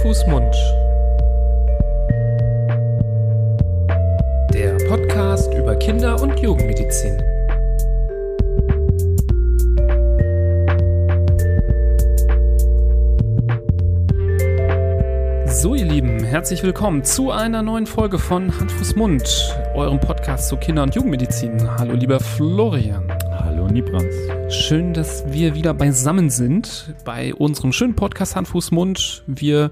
Fuß, Mund. Der Podcast über Kinder- und Jugendmedizin. So, ihr Lieben, herzlich willkommen zu einer neuen Folge von Hand, Fuß, Mund, eurem Podcast zu Kinder- und Jugendmedizin. Hallo, lieber Florian. Hallo Nibrans. Schön, dass wir wieder beisammen sind bei unserem schönen Podcast Hand, Fuß, Mund. Wir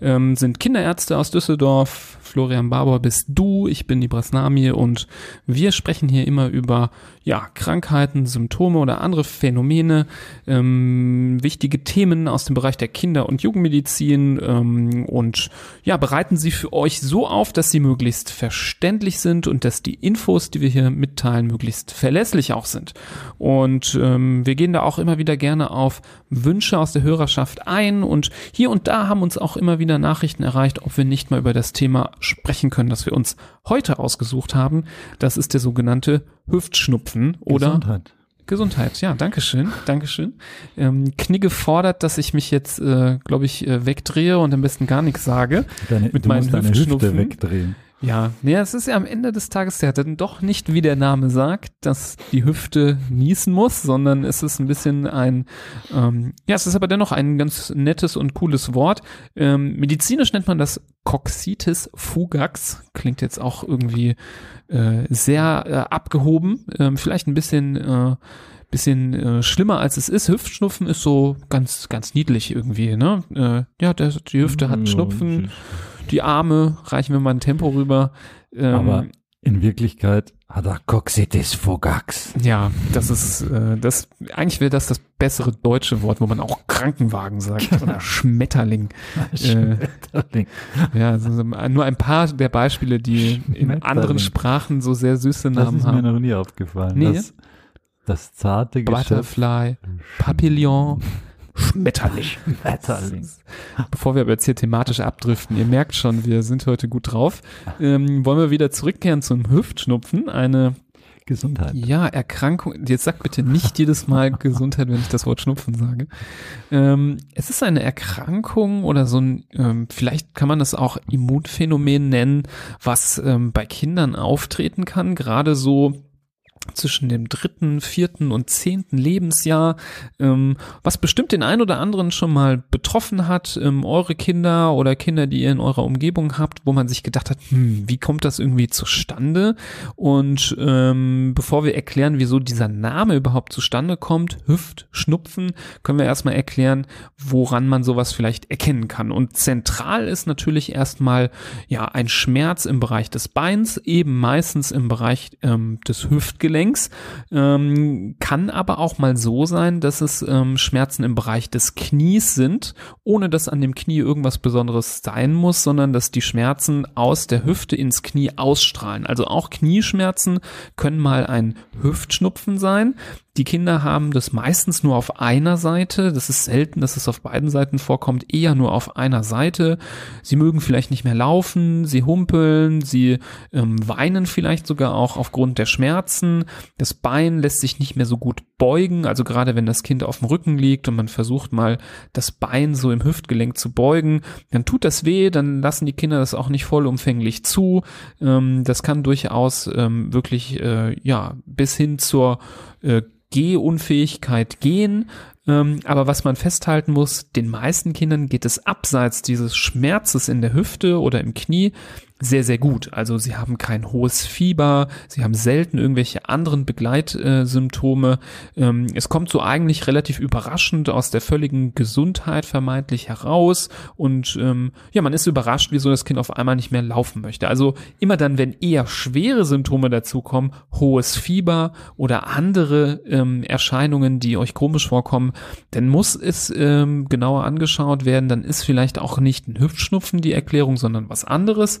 ähm, sind Kinderärzte aus Düsseldorf. Florian Barbour bist du, ich bin Nibras Nami und wir sprechen hier immer über ja, Krankheiten, Symptome oder andere Phänomene, ähm, wichtige Themen aus dem Bereich der Kinder- und Jugendmedizin ähm, und ja, bereiten sie für euch so auf, dass sie möglichst verständlich sind und dass die Infos, die wir hier mitteilen, möglichst verlässlich auch sind. Und ähm, wir gehen da auch immer wieder gerne auf Wünsche aus der Hörerschaft ein und hier und da haben uns auch immer wieder Nachrichten erreicht, ob wir nicht mal über das Thema sprechen können, das wir uns heute ausgesucht haben. Das ist der sogenannte Hüftschnupfen oder Gesundheit. Gesundheit, ja, Dankeschön, Dankeschön. Ähm, Knigge fordert, dass ich mich jetzt, äh, glaube ich, äh, wegdrehe und am besten gar nichts sage. Deine, Mit du meinen musst deine Hüfte wegdrehen. Ja, nee, es ist ja am Ende des Tages ja dann doch nicht, wie der Name sagt, dass die Hüfte niesen muss, sondern es ist ein bisschen ein, ähm, ja, es ist aber dennoch ein ganz nettes und cooles Wort. Ähm, medizinisch nennt man das Coxitis fugax, klingt jetzt auch irgendwie äh, sehr äh, abgehoben, ähm, vielleicht ein bisschen äh, bisschen äh, schlimmer als es ist. Hüftschnupfen ist so ganz ganz niedlich irgendwie, ne? Äh, ja, der, die Hüfte hat Schnupfen die Arme, reichen wir mal ein Tempo rüber. Ähm, Aber in Wirklichkeit hat er Coxitis fugax. ja, das ist äh, das eigentlich wäre das das bessere deutsche Wort, wo man auch Krankenwagen sagt oder Schmetterling. Schmetterling. Ja, also so nur ein paar der Beispiele, die in anderen Sprachen so sehr süße Das Namen ist mir haben. noch nie aufgefallen. Nee. Das, das zarte Geschöpf. Butterfly, Papillon, Schmetterling. Schmetterling. Bevor wir aber jetzt hier thematisch abdriften, ihr merkt schon, wir sind heute gut drauf, ähm, wollen wir wieder zurückkehren zum Hüftschnupfen, eine Gesundheit. Ja, Erkrankung. Jetzt sag bitte nicht jedes Mal Gesundheit, wenn ich das Wort Schnupfen sage. Ähm, es ist eine Erkrankung oder so ein, ähm, vielleicht kann man das auch Immunphänomen nennen, was ähm, bei Kindern auftreten kann, gerade so zwischen dem dritten, vierten und zehnten Lebensjahr, ähm, was bestimmt den einen oder anderen schon mal betroffen hat, ähm, eure Kinder oder Kinder, die ihr in eurer Umgebung habt, wo man sich gedacht hat, hm, wie kommt das irgendwie zustande? Und ähm, bevor wir erklären, wieso dieser Name überhaupt zustande kommt, Hüftschnupfen, können wir erstmal erklären, woran man sowas vielleicht erkennen kann. Und zentral ist natürlich erstmal ja ein Schmerz im Bereich des Beins, eben meistens im Bereich ähm, des Hüftgelenks, ähm, kann aber auch mal so sein, dass es ähm, Schmerzen im Bereich des Knies sind, ohne dass an dem Knie irgendwas Besonderes sein muss, sondern dass die Schmerzen aus der Hüfte ins Knie ausstrahlen. Also auch Knieschmerzen können mal ein Hüftschnupfen sein. Die Kinder haben das meistens nur auf einer Seite. Das ist selten, dass es auf beiden Seiten vorkommt, eher nur auf einer Seite. Sie mögen vielleicht nicht mehr laufen, sie humpeln, sie ähm, weinen vielleicht sogar auch aufgrund der Schmerzen. Das Bein lässt sich nicht mehr so gut beugen, also gerade wenn das Kind auf dem Rücken liegt und man versucht mal das Bein so im Hüftgelenk zu beugen, dann tut das weh, dann lassen die Kinder das auch nicht vollumfänglich zu. Ähm, das kann durchaus ähm, wirklich äh, ja bis hin zur äh, Gehunfähigkeit gehen. Ähm, aber was man festhalten muss, den meisten Kindern geht es abseits dieses Schmerzes in der Hüfte oder im Knie sehr, sehr gut. Also sie haben kein hohes Fieber, sie haben selten irgendwelche anderen Begleitsymptome. Ähm, es kommt so eigentlich relativ überraschend aus der völligen Gesundheit vermeintlich heraus und ähm, ja, man ist überrascht, wieso das Kind auf einmal nicht mehr laufen möchte. Also immer dann, wenn eher schwere Symptome dazukommen, hohes Fieber oder andere ähm, Erscheinungen, die euch komisch vorkommen, dann muss es genauer angeschaut werden. Dann ist vielleicht auch nicht ein Hüftschnupfen die Erklärung, sondern was anderes.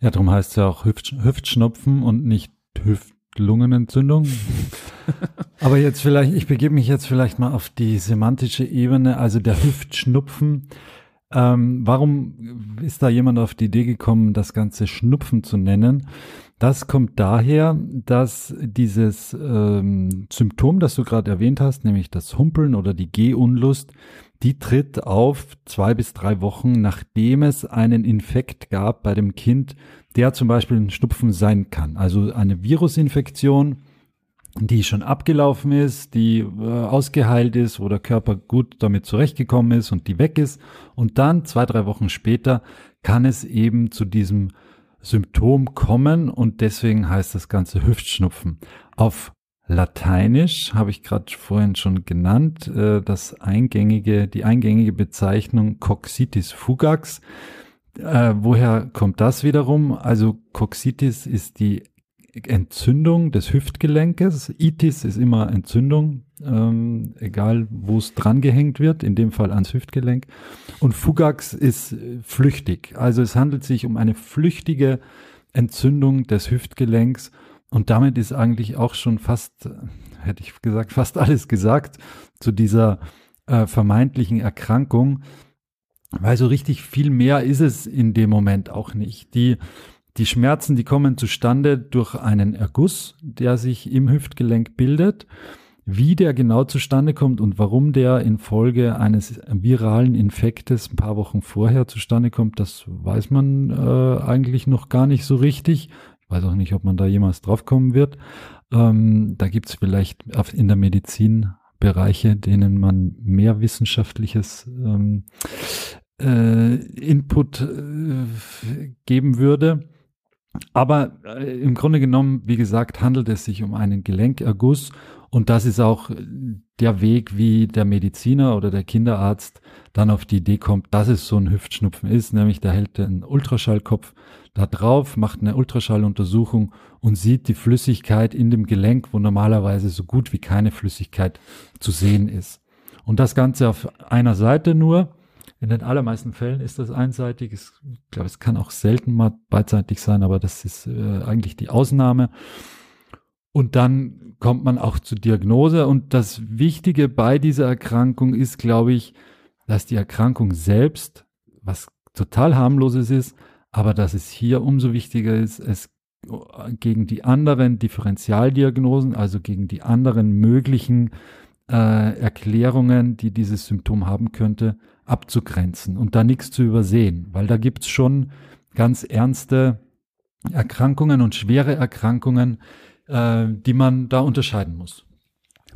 Ja, darum heißt es ja auch Hüft, Hüftschnupfen und nicht Hüftlungenentzündung. Aber jetzt vielleicht, ich begebe mich jetzt vielleicht mal auf die semantische Ebene, also der Hüftschnupfen. Ähm, warum ist da jemand auf die Idee gekommen, das Ganze Schnupfen zu nennen? Das kommt daher, dass dieses ähm, Symptom, das du gerade erwähnt hast, nämlich das Humpeln oder die Gehunlust, die tritt auf zwei bis drei Wochen, nachdem es einen Infekt gab bei dem Kind, der zum Beispiel ein Schnupfen sein kann. Also eine Virusinfektion, die schon abgelaufen ist, die äh, ausgeheilt ist, wo der Körper gut damit zurechtgekommen ist und die weg ist. Und dann zwei, drei Wochen später kann es eben zu diesem Symptom kommen und deswegen heißt das Ganze Hüftschnupfen. Auf Lateinisch habe ich gerade vorhin schon genannt, äh, das eingängige, die eingängige Bezeichnung Coxitis fugax. Äh, woher kommt das wiederum? Also Coxitis ist die Entzündung des Hüftgelenkes. Itis ist immer Entzündung, ähm, egal wo es dran gehängt wird, in dem Fall ans Hüftgelenk. Und Fugax ist flüchtig. Also es handelt sich um eine flüchtige Entzündung des Hüftgelenks. Und damit ist eigentlich auch schon fast, hätte ich gesagt, fast alles gesagt zu dieser äh, vermeintlichen Erkrankung. Weil so richtig viel mehr ist es in dem Moment auch nicht. Die die Schmerzen, die kommen zustande durch einen Erguss, der sich im Hüftgelenk bildet. Wie der genau zustande kommt und warum der infolge eines viralen Infektes ein paar Wochen vorher zustande kommt, das weiß man äh, eigentlich noch gar nicht so richtig. Weiß auch nicht, ob man da jemals draufkommen wird. Ähm, da gibt es vielleicht in der Medizin Bereiche, denen man mehr wissenschaftliches ähm, äh, Input äh, geben würde. Aber äh, im Grunde genommen, wie gesagt, handelt es sich um einen Gelenkerguss und das ist auch der Weg, wie der Mediziner oder der Kinderarzt dann auf die Idee kommt, dass es so ein Hüftschnupfen ist, nämlich der hält den Ultraschallkopf da drauf, macht eine Ultraschalluntersuchung und sieht die Flüssigkeit in dem Gelenk, wo normalerweise so gut wie keine Flüssigkeit zu sehen ist. Und das Ganze auf einer Seite nur. In den allermeisten Fällen ist das einseitig. Ich glaube, es kann auch selten mal beidseitig sein, aber das ist äh, eigentlich die Ausnahme. Und dann kommt man auch zur Diagnose. Und das Wichtige bei dieser Erkrankung ist, glaube ich, dass die Erkrankung selbst was total harmloses ist, aber dass es hier umso wichtiger ist, es gegen die anderen Differentialdiagnosen, also gegen die anderen möglichen äh, Erklärungen, die dieses Symptom haben könnte, abzugrenzen und da nichts zu übersehen, weil da gibt's schon ganz ernste Erkrankungen und schwere Erkrankungen, äh, die man da unterscheiden muss.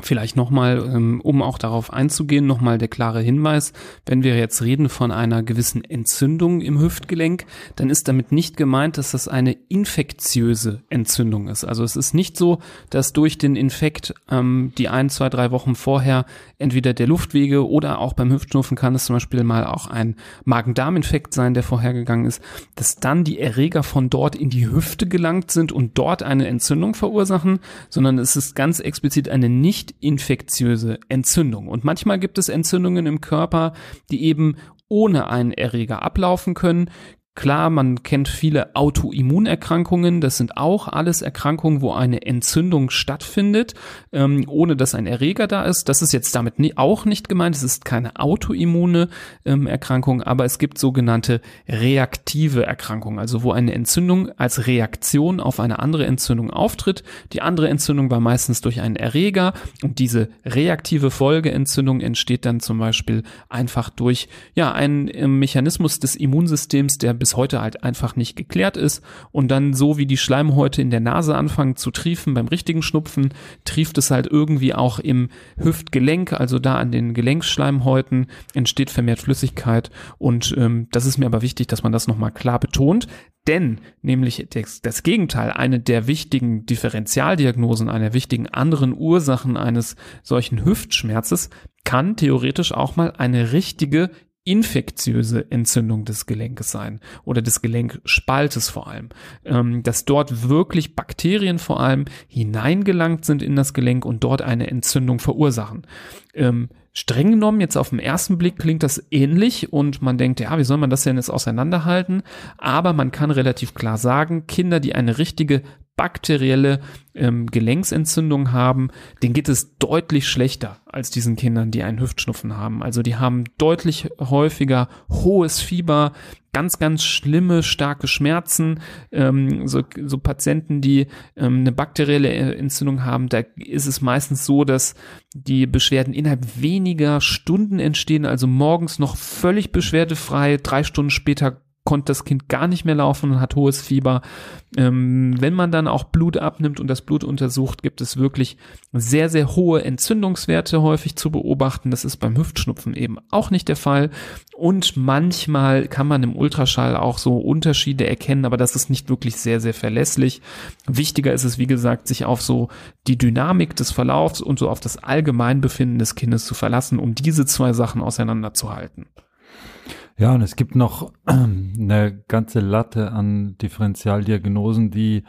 Vielleicht nochmal, ähm, um auch darauf einzugehen, nochmal der klare Hinweis, wenn wir jetzt reden von einer gewissen Entzündung im Hüftgelenk, dann ist damit nicht gemeint, dass das eine infektiöse Entzündung ist. Also es ist nicht so, dass durch den Infekt ähm, die ein, zwei, drei Wochen vorher entweder der Luftwege oder auch beim Hüftschnupfen kann es zum Beispiel mal auch ein Magen-Darm-Infekt sein, der vorhergegangen ist, dass dann die Erreger von dort in die Hüfte gelangt sind und dort eine Entzündung verursachen, sondern es ist ganz explizit eine nicht nicht infektiöse Entzündung. Und manchmal gibt es Entzündungen im Körper, die eben ohne einen Erreger ablaufen können, Klar, man kennt viele Autoimmunerkrankungen. Das sind auch alles Erkrankungen, wo eine Entzündung stattfindet, ähm, ohne dass ein Erreger da ist. Das ist jetzt damit nie, auch nicht gemeint. Es ist keine autoimmune ähm, Erkrankung, aber es gibt sogenannte reaktive Erkrankungen, also wo eine Entzündung als Reaktion auf eine andere Entzündung auftritt. Die andere Entzündung war meistens durch einen Erreger und diese reaktive Folgeentzündung entsteht dann zum Beispiel einfach durch ja einen äh, Mechanismus des Immunsystems, der bis heute halt einfach nicht geklärt ist und dann so wie die Schleimhäute in der Nase anfangen zu triefen beim richtigen Schnupfen, trieft es halt irgendwie auch im Hüftgelenk, also da an den Gelenkschleimhäuten entsteht vermehrt Flüssigkeit und ähm, das ist mir aber wichtig, dass man das nochmal klar betont, denn nämlich das, das, Gegenteil, eine der wichtigen Differentialdiagnosen, einer wichtigen anderen Ursachen eines solchen Hüftschmerzes kann theoretisch auch mal eine richtige infektiöse Entzündung des Gelenkes sein oder des Gelenkspaltes vor allem, ähm, dass dort wirklich Bakterien vor allem hineingelangt sind in das Gelenk und dort eine Entzündung verursachen. Ähm, streng genommen, jetzt auf den ersten Blick klingt das ähnlich und man denkt, ja, wie soll man das denn jetzt auseinanderhalten? Aber man kann relativ klar sagen, Kinder, die eine richtige bakterielle ähm, Gelenksentzündung haben, denen geht es deutlich schlechter als diesen Kindern, die einen Hüftschnupfen haben. Also die haben deutlich häufiger hohes Fieber, ganz, ganz schlimme, starke Schmerzen. Ähm, so, so Patienten, die ähm, eine bakterielle Entzündung haben, da ist es meistens so, dass die Beschwerden innerhalb weniger Stunden entstehen, also morgens noch völlig beschwerdefrei, drei Stunden später konnte das Kind gar nicht mehr laufen und hat hohes Fieber. Ähm, wenn man dann auch Blut abnimmt und das Blut untersucht, gibt es wirklich sehr, sehr hohe Entzündungswerte häufig zu beobachten. Das ist beim Hüftschnupfen eben auch nicht der Fall. Und manchmal kann man im Ultraschall auch so Unterschiede erkennen, aber das ist nicht wirklich sehr, sehr verlässlich. Wichtiger ist es, wie gesagt, sich auf so die Dynamik des Verlaufs und so auf das Allgemeinbefinden des Kindes zu verlassen, um diese zwei Sachen auseinanderzuhalten. Ja, und es gibt noch eine ganze Latte an Differentialdiagnosen, die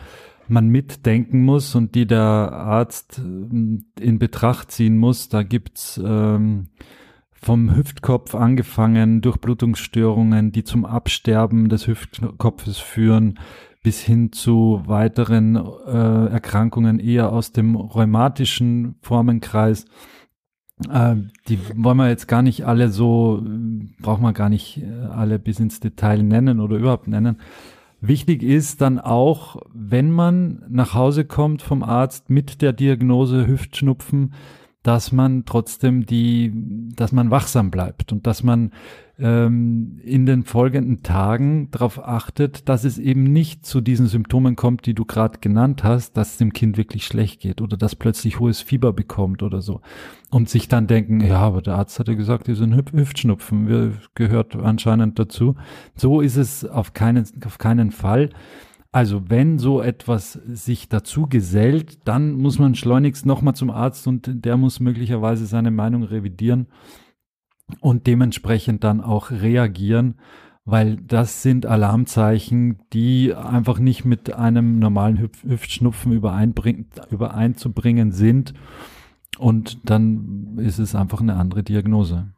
man mitdenken muss und die der Arzt ähm, in Betracht ziehen muss. Da gibt's ähm, vom Hüftkopf angefangen, Durchblutungsstörungen, die zum Absterben des Hüftkopfes führen, bis hin zu weiteren äh, Erkrankungen eher aus dem rheumatischen Formenkreis. Äh, die wollen wir jetzt gar nicht alle so, brauchen wir gar nicht äh, alle bis ins Detail nennen oder überhaupt nennen. Wichtig ist dann auch, wenn man nach Hause kommt vom Arzt mit der Diagnose Hüftschnupfen, dass man trotzdem die, dass man wachsam bleibt und dass man ähm, in den folgenden Tagen darauf achtet, dass es eben nicht zu diesen Symptomen kommt, die du gerade genannt hast, dass es dem Kind wirklich schlecht geht oder dass plötzlich hohes Fieber bekommt oder so. Und sich dann denken, ja, aber der Arzt hat ja gesagt, die sind Hüftschnupfen, wir, gehört anscheinend dazu. So ist es auf keinen, auf keinen Fall. Also wenn so etwas sich dazu gesellt, dann muss man schleunigst nochmal zum Arzt und der muss möglicherweise seine Meinung revidieren und dementsprechend dann auch reagieren, weil das sind Alarmzeichen, die einfach nicht mit einem normalen Hüf Hüftschnupfen übereinzubringen sind. Und dann ist es einfach eine andere Diagnose.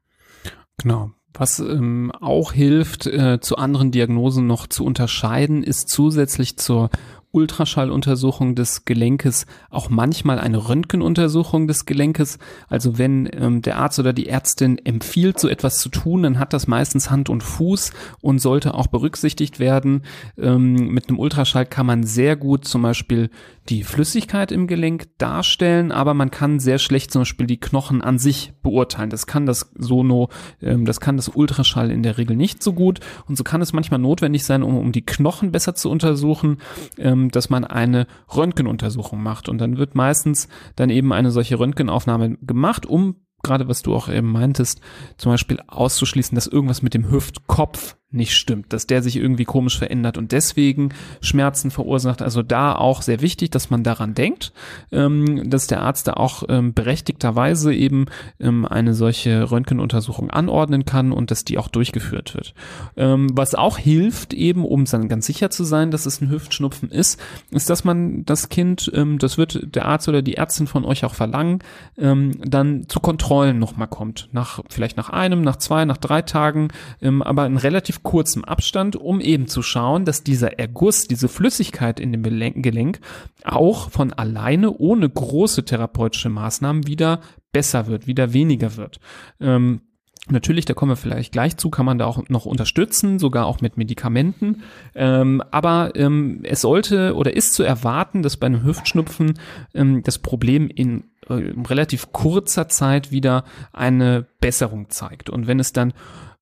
Genau. Was ähm, auch hilft, äh, zu anderen Diagnosen noch zu unterscheiden, ist zusätzlich zur Ultraschalluntersuchung des Gelenkes auch manchmal eine Röntgenuntersuchung des Gelenkes. Also wenn ähm, der Arzt oder die Ärztin empfiehlt, so etwas zu tun, dann hat das meistens Hand und Fuß und sollte auch berücksichtigt werden. Ähm, mit einem Ultraschall kann man sehr gut zum Beispiel die Flüssigkeit im Gelenk darstellen, aber man kann sehr schlecht zum Beispiel die Knochen an sich beurteilen. Das kann das Sono, ähm, das kann das Ultraschall in der Regel nicht so gut und so kann es manchmal notwendig sein, um, um die Knochen besser zu untersuchen, ähm, dass man eine Röntgenuntersuchung macht. Und dann wird meistens dann eben eine solche Röntgenaufnahme gemacht, um gerade was du auch eben meintest, zum Beispiel auszuschließen, dass irgendwas mit dem Hüftkopf nicht stimmt, dass der sich irgendwie komisch verändert und deswegen Schmerzen verursacht. Also da auch sehr wichtig, dass man daran denkt, ähm, dass der Arzt da auch ähm, berechtigterweise eben ähm, eine solche Röntgenuntersuchung anordnen kann und dass die auch durchgeführt wird. Ähm, was auch hilft, eben um dann ganz sicher zu sein, dass es ein Hüftschnupfen ist, ist, dass man das Kind, ähm, das wird der Arzt oder die Ärztin von euch auch verlangen, ähm, dann zu Kontrollen nochmal kommt. Nach, vielleicht nach einem, nach zwei, nach drei Tagen, aber in relativ kurzem Abstand, um eben zu schauen, dass dieser Erguss, diese Flüssigkeit in dem Gelenk auch von alleine ohne große therapeutische Maßnahmen wieder besser wird, wieder weniger wird. Ähm, Natürlich, da kommen wir vielleicht gleich zu, kann man da auch noch unterstützen, sogar auch mit Medikamenten. Ähm, aber ähm, es sollte oder ist zu erwarten, dass bei einem Hüftschnupfen ähm, das Problem in äh, relativ kurzer Zeit wieder eine Besserung zeigt. Und wenn es dann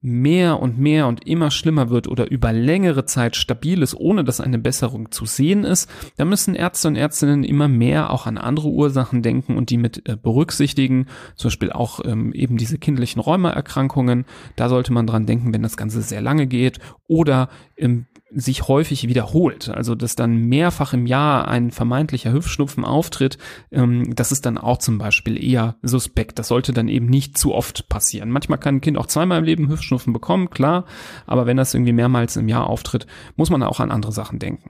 mehr und mehr und immer schlimmer wird oder über längere Zeit stabil ist, ohne dass eine Besserung zu sehen ist, dann müssen Ärzte und Ärztinnen immer mehr auch an andere Ursachen denken und die mit äh, berücksichtigen, zum Beispiel auch ähm, eben diese kindlichen Rheumaerkrankungen. Da sollte man dran denken, wenn das Ganze sehr lange geht oder im sich häufig wiederholt, also dass dann mehrfach im Jahr ein vermeintlicher Hüftschnupfen auftritt, ähm, das ist dann auch zum Beispiel eher suspekt. Das sollte dann eben nicht zu oft passieren. Manchmal kann ein Kind auch zweimal im Leben Hüftschnupfen bekommen, klar, aber wenn das irgendwie mehrmals im Jahr auftritt, muss man auch an andere Sachen denken.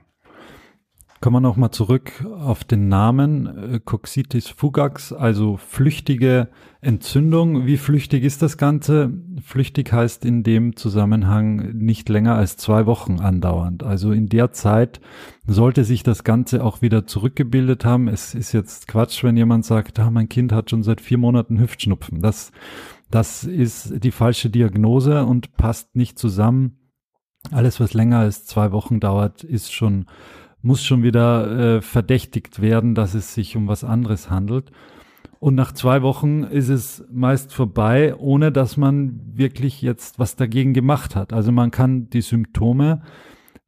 Kommen wir nochmal zurück auf den Namen äh, Coxitis fugax, also flüchtige Entzündung. Wie flüchtig ist das Ganze? Flüchtig heißt in dem Zusammenhang nicht länger als zwei Wochen andauernd. Also in der Zeit sollte sich das Ganze auch wieder zurückgebildet haben. Es ist jetzt Quatsch, wenn jemand sagt, ah, mein Kind hat schon seit vier Monaten Hüftschnupfen. Das, das ist die falsche Diagnose und passt nicht zusammen. Alles, was länger als zwei Wochen dauert, ist schon muss schon wieder äh, verdächtigt werden, dass es sich um was anderes handelt. Und nach zwei Wochen ist es meist vorbei, ohne dass man wirklich jetzt was dagegen gemacht hat. Also man kann die Symptome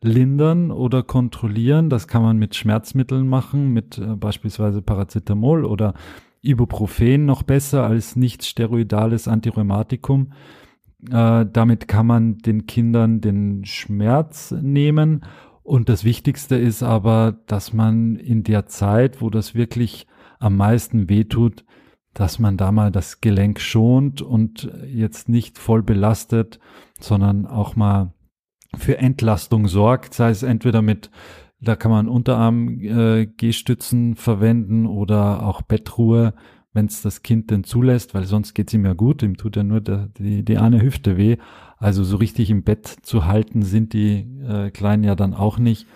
lindern oder kontrollieren. Das kann man mit Schmerzmitteln machen, mit äh, beispielsweise Paracetamol oder Ibuprofen noch besser als nicht steroidales Antirheumatikum. Äh, damit kann man den Kindern den Schmerz nehmen und das Wichtigste ist aber, dass man in der Zeit, wo das wirklich am meisten wehtut, dass man da mal das Gelenk schont und jetzt nicht voll belastet, sondern auch mal für Entlastung sorgt, sei es entweder mit, da kann man Unterarm-Gehstützen äh, verwenden oder auch Bettruhe, wenn es das Kind denn zulässt, weil sonst geht es ihm ja gut, ihm tut ja nur der, die, die eine Hüfte weh. Also so richtig im Bett zu halten sind die äh, Kleinen ja dann auch nicht.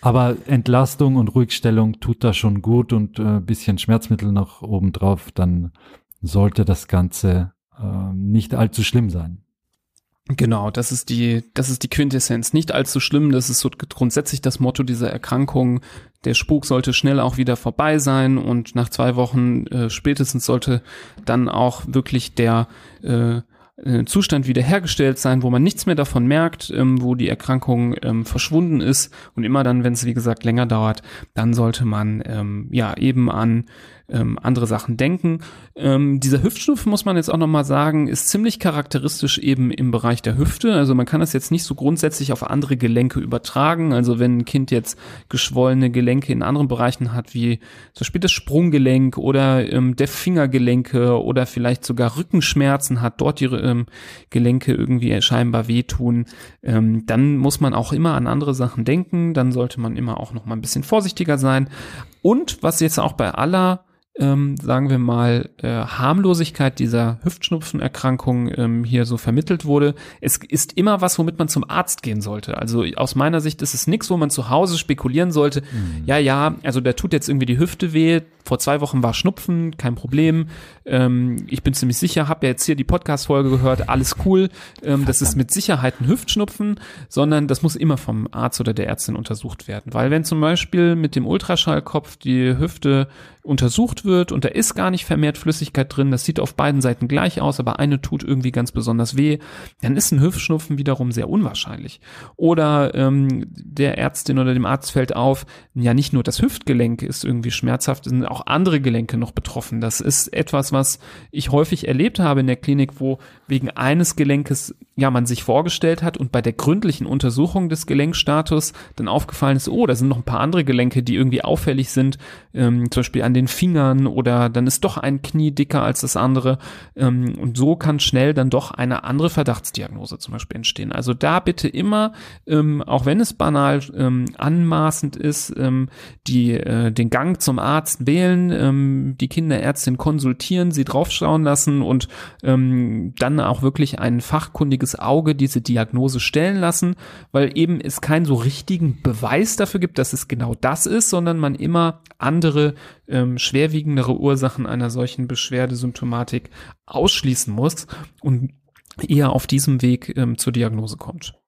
Aber Entlastung und Ruhigstellung tut da schon gut und äh, bisschen Schmerzmittel noch oben drauf, dann sollte das Ganze äh, nicht allzu schlimm sein. Genau, das ist die, das ist die Quintessenz. Nicht allzu schlimm, das ist so grundsätzlich das Motto dieser Erkrankung. Der Spuk sollte schnell auch wieder vorbei sein und nach zwei Wochen äh, spätestens sollte dann auch wirklich der äh, äh, Zustand wiederhergestellt sein, wo man nichts mehr davon merkt, ähm, wo die Erkrankung ähm, verschwunden ist. Und immer dann, wenn es wie gesagt länger dauert, dann sollte man ähm, ja eben an ähm, andere Sachen denken. Ähm, dieser Hüftschnupfen, muss man jetzt auch nochmal sagen, ist ziemlich charakteristisch eben im Bereich der Hüfte. Also man kann das jetzt nicht so grundsätzlich auf andere Gelenke übertragen. Also wenn ein Kind jetzt geschwollene Gelenke in anderen Bereichen hat, wie zum Beispiel das Sprunggelenk oder ähm, der Fingergelenke oder vielleicht sogar Rückenschmerzen hat, dort die ähm, Gelenke irgendwie scheinbar wehtun, ähm, dann muss man auch immer an andere Sachen denken. Dann sollte man immer auch noch mal ein bisschen vorsichtiger sein. Und was jetzt auch bei aller ähm, sagen wir mal, äh, Harmlosigkeit dieser Hüftschnupfenerkrankung ähm, hier so vermittelt wurde. Es ist immer was, womit man zum Arzt gehen sollte. Also aus meiner Sicht ist es nichts, wo man zu Hause spekulieren sollte. Mhm. Ja, ja, also da tut jetzt irgendwie die Hüfte weh. Vor zwei Wochen war Schnupfen, kein Problem. Ähm, ich bin ziemlich sicher, habe ja jetzt hier die Podcast-Folge gehört, alles cool. Ähm, das ist mit Sicherheit ein Hüftschnupfen, sondern das muss immer vom Arzt oder der Ärztin untersucht werden. Weil wenn zum Beispiel mit dem Ultraschallkopf die Hüfte untersucht wird und da ist gar nicht vermehrt Flüssigkeit drin, das sieht auf beiden Seiten gleich aus, aber eine tut irgendwie ganz besonders weh, dann ist ein Hüftschnupfen wiederum sehr unwahrscheinlich. Oder ähm, der Ärztin oder dem Arzt fällt auf, ja nicht nur das Hüftgelenk ist irgendwie schmerzhaft, sind auch andere Gelenke noch betroffen. Das ist etwas, was ich häufig erlebt habe in der Klinik, wo wegen eines Gelenkes ja man sich vorgestellt hat und bei der gründlichen Untersuchung des Gelenkstatus dann aufgefallen ist, oh, da sind noch ein paar andere Gelenke, die irgendwie auffällig sind, ähm, zum Beispiel an den Fingern oder dann ist doch ein Knie dicker als das andere ähm, und so kann schnell dann doch eine andere Verdachtsdiagnose zum Beispiel entstehen. Also da bitte immer, ähm, auch wenn es banal ähm, anmaßend ist, ähm, die äh, den Gang zum Arzt wählen, ähm, die Kinderärztin konsultieren, sie draufschauen lassen und ähm, dann auch wirklich ein fachkundiges Auge diese Diagnose stellen lassen, weil eben es keinen so richtigen Beweis dafür gibt, dass es genau das ist, sondern man immer andere ähm, schwerwiegendere Ursachen einer solchen Beschwerdesymptomatik ausschließen muss und eher auf diesem Weg ähm, zur Diagnose kommt.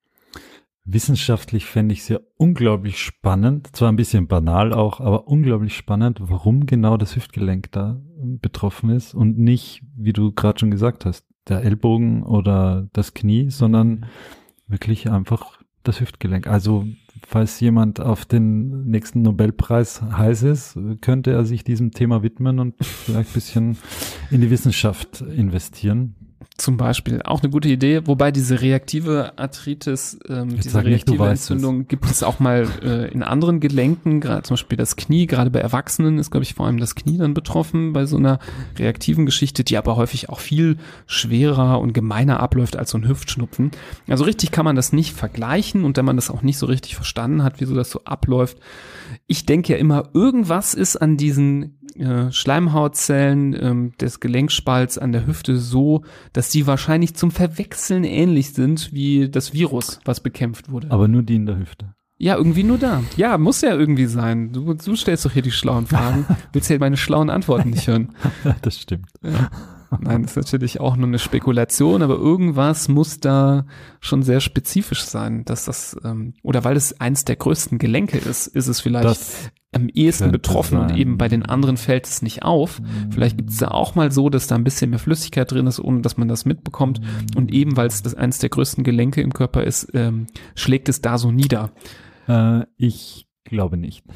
Wissenschaftlich fände ich es ja unglaublich spannend, zwar ein bisschen banal auch, aber unglaublich spannend, warum genau das Hüftgelenk da betroffen ist und nicht, wie du gerade schon gesagt hast, der Ellbogen oder das Knie, sondern wirklich einfach das Hüftgelenk. Also falls jemand auf den nächsten Nobelpreis heiß ist, könnte er sich diesem Thema widmen und vielleicht ein bisschen in die Wissenschaft investieren. Zum Beispiel auch eine gute Idee, wobei diese reaktive Arthritis, ähm, diese nicht, reaktive weißt Entzündung gibt es auch mal äh, in anderen Gelenken, gerade zum Beispiel das Knie, gerade bei Erwachsenen ist, glaube ich, vor allem das Knie dann betroffen bei so einer reaktiven Geschichte, die aber häufig auch viel schwerer und gemeiner abläuft als so ein Hüftschnupfen. Also richtig kann man das nicht vergleichen und wenn man das auch nicht so richtig verstanden hat, wieso das so abläuft. Ich denke ja immer, irgendwas ist an diesen äh, Schleimhautzellen ähm, des Gelenkspalts an der Hüfte so, dass die wahrscheinlich zum Verwechseln ähnlich sind wie das Virus, was bekämpft wurde. Aber nur die in der Hüfte. Ja, irgendwie nur da. Ja, muss ja irgendwie sein. Du, du stellst doch hier die schlauen Fragen. Willst ja meine schlauen Antworten nicht hören. das stimmt. Nein, das ist natürlich auch nur eine Spekulation, aber irgendwas muss da schon sehr spezifisch sein, dass das, ähm, oder weil es eins der größten Gelenke ist, ist es vielleicht Das am ehesten betroffen und sein. eben bei den anderen fällt es nicht auf. Vielleicht gibt es da auch mal so, dass da ein bisschen mehr Flüssigkeit drin ist, ohne dass man das mitbekommt. Und eben weil es das eins der größten Gelenke im Körper ist, ähm, schlägt es da so nieder. Äh, ich glaube nicht.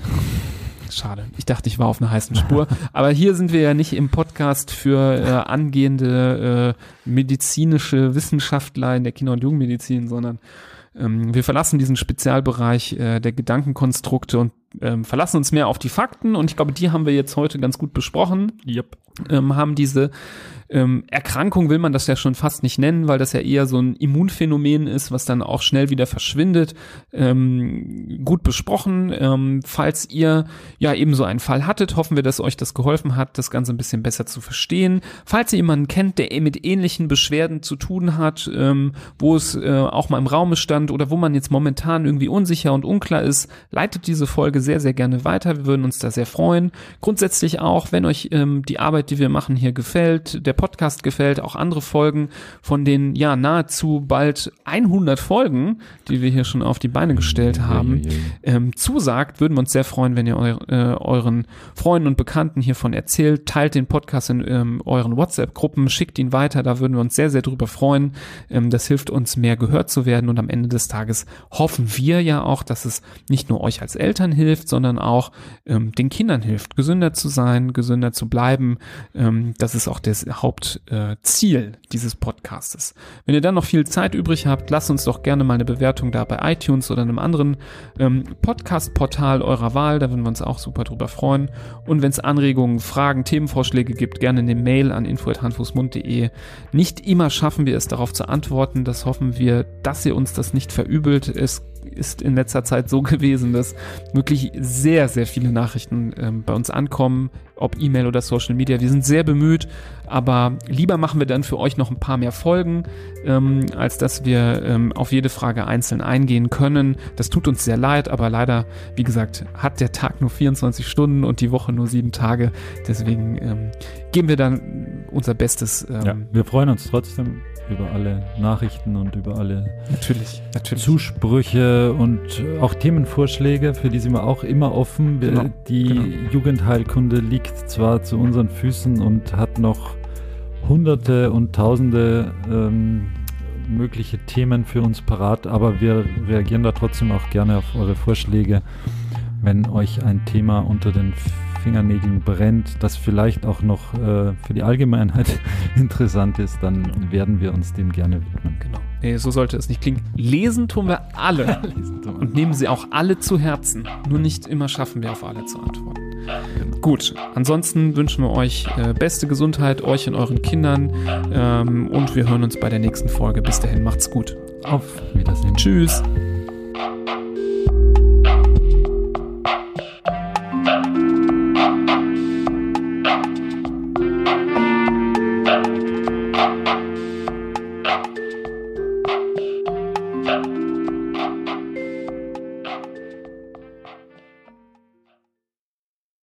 Schade. Ich dachte, ich war auf einer heißen Spur. Aber hier sind wir ja nicht im Podcast für äh, angehende äh, medizinische Wissenschaftler in der Kinder- und Jugendmedizin, sondern ähm, wir verlassen diesen Spezialbereich äh, der Gedankenkonstrukte und ähm, verlassen uns mehr auf die Fakten. Und ich glaube, die haben wir jetzt heute ganz gut besprochen. Yep. Ähm, haben diese ähm, Erkrankung will man das ja schon fast nicht nennen, weil das ja eher so ein Immunphänomen ist, was dann auch schnell wieder verschwindet. Ähm, gut besprochen. Ähm, falls ihr ja eben so einen Fall hattet, hoffen wir, dass euch das geholfen hat, das Ganze ein bisschen besser zu verstehen. Falls ihr jemanden kennt, der mit ähnlichen Beschwerden zu tun hat, ähm, wo es äh, auch mal im Raume stand oder wo man jetzt momentan irgendwie unsicher und unklar ist, leitet diese Folge sehr, sehr gerne weiter. Wir würden uns da sehr freuen. Grundsätzlich auch, wenn euch ähm, die Arbeit, die wir machen, hier gefällt, der Podcast gefällt, auch andere Folgen von den ja nahezu bald 100 Folgen, die wir hier schon auf die Beine gestellt haben, ähm, zusagt, würden wir uns sehr freuen, wenn ihr eu äh, euren Freunden und Bekannten hiervon erzählt. Teilt den Podcast in ähm, euren WhatsApp-Gruppen, schickt ihn weiter, da würden wir uns sehr, sehr drüber freuen. Ähm, das hilft uns, mehr gehört zu werden und am Ende des Tages hoffen wir ja auch, dass es nicht nur euch als Eltern hilft, sondern auch ähm, den Kindern hilft, gesünder zu sein, gesünder zu bleiben. Ähm, das ist auch das Hauptziel äh, dieses Podcastes. Wenn ihr dann noch viel Zeit übrig habt, lasst uns doch gerne mal eine Bewertung da bei iTunes oder einem anderen ähm, Podcast-Portal eurer Wahl. Da würden wir uns auch super drüber freuen. Und wenn es Anregungen, Fragen, Themenvorschläge gibt, gerne eine Mail an info.handfußmund.de. Nicht immer schaffen wir es, darauf zu antworten. Das hoffen wir, dass ihr uns das nicht verübelt. Es ist in letzter Zeit so gewesen, dass wirklich sehr, sehr viele Nachrichten ähm, bei uns ankommen, ob E-Mail oder Social Media. Wir sind sehr bemüht, aber lieber machen wir dann für euch noch ein paar mehr Folgen, ähm, als dass wir ähm, auf jede Frage einzeln eingehen können. Das tut uns sehr leid, aber leider, wie gesagt, hat der Tag nur 24 Stunden und die Woche nur sieben Tage. Deswegen ähm, geben wir dann unser Bestes. Ähm, Ja, wir freuen uns trotzdem über alle Nachrichten und über alle Natürlich, natürlich. Zusprüche und auch Themenvorschläge, für die sind wir auch immer offen. Wir, Genau, die genau. Jugendheilkunde liegt zwar zu unseren Füßen und hat noch hunderte und tausende ähm, mögliche Themen für uns parat, aber wir reagieren da trotzdem auch gerne auf eure Vorschläge, wenn euch ein Thema unter den Fingernägeln brennt, das vielleicht auch noch äh, für die Allgemeinheit interessant ist, dann werden wir uns dem gerne widmen. Genau. Nee, so sollte es nicht klingen. Lesen tun wir alle. Und nehmen sie auch alle zu Herzen. Nur nicht immer schaffen wir auf alle zu antworten. Gut, ansonsten wünschen wir euch äh, beste Gesundheit, euch und euren Kindern. Ähm, und wir hören uns bei der nächsten Folge. Bis dahin, macht's gut. Auf Wiedersehen. Tschüss.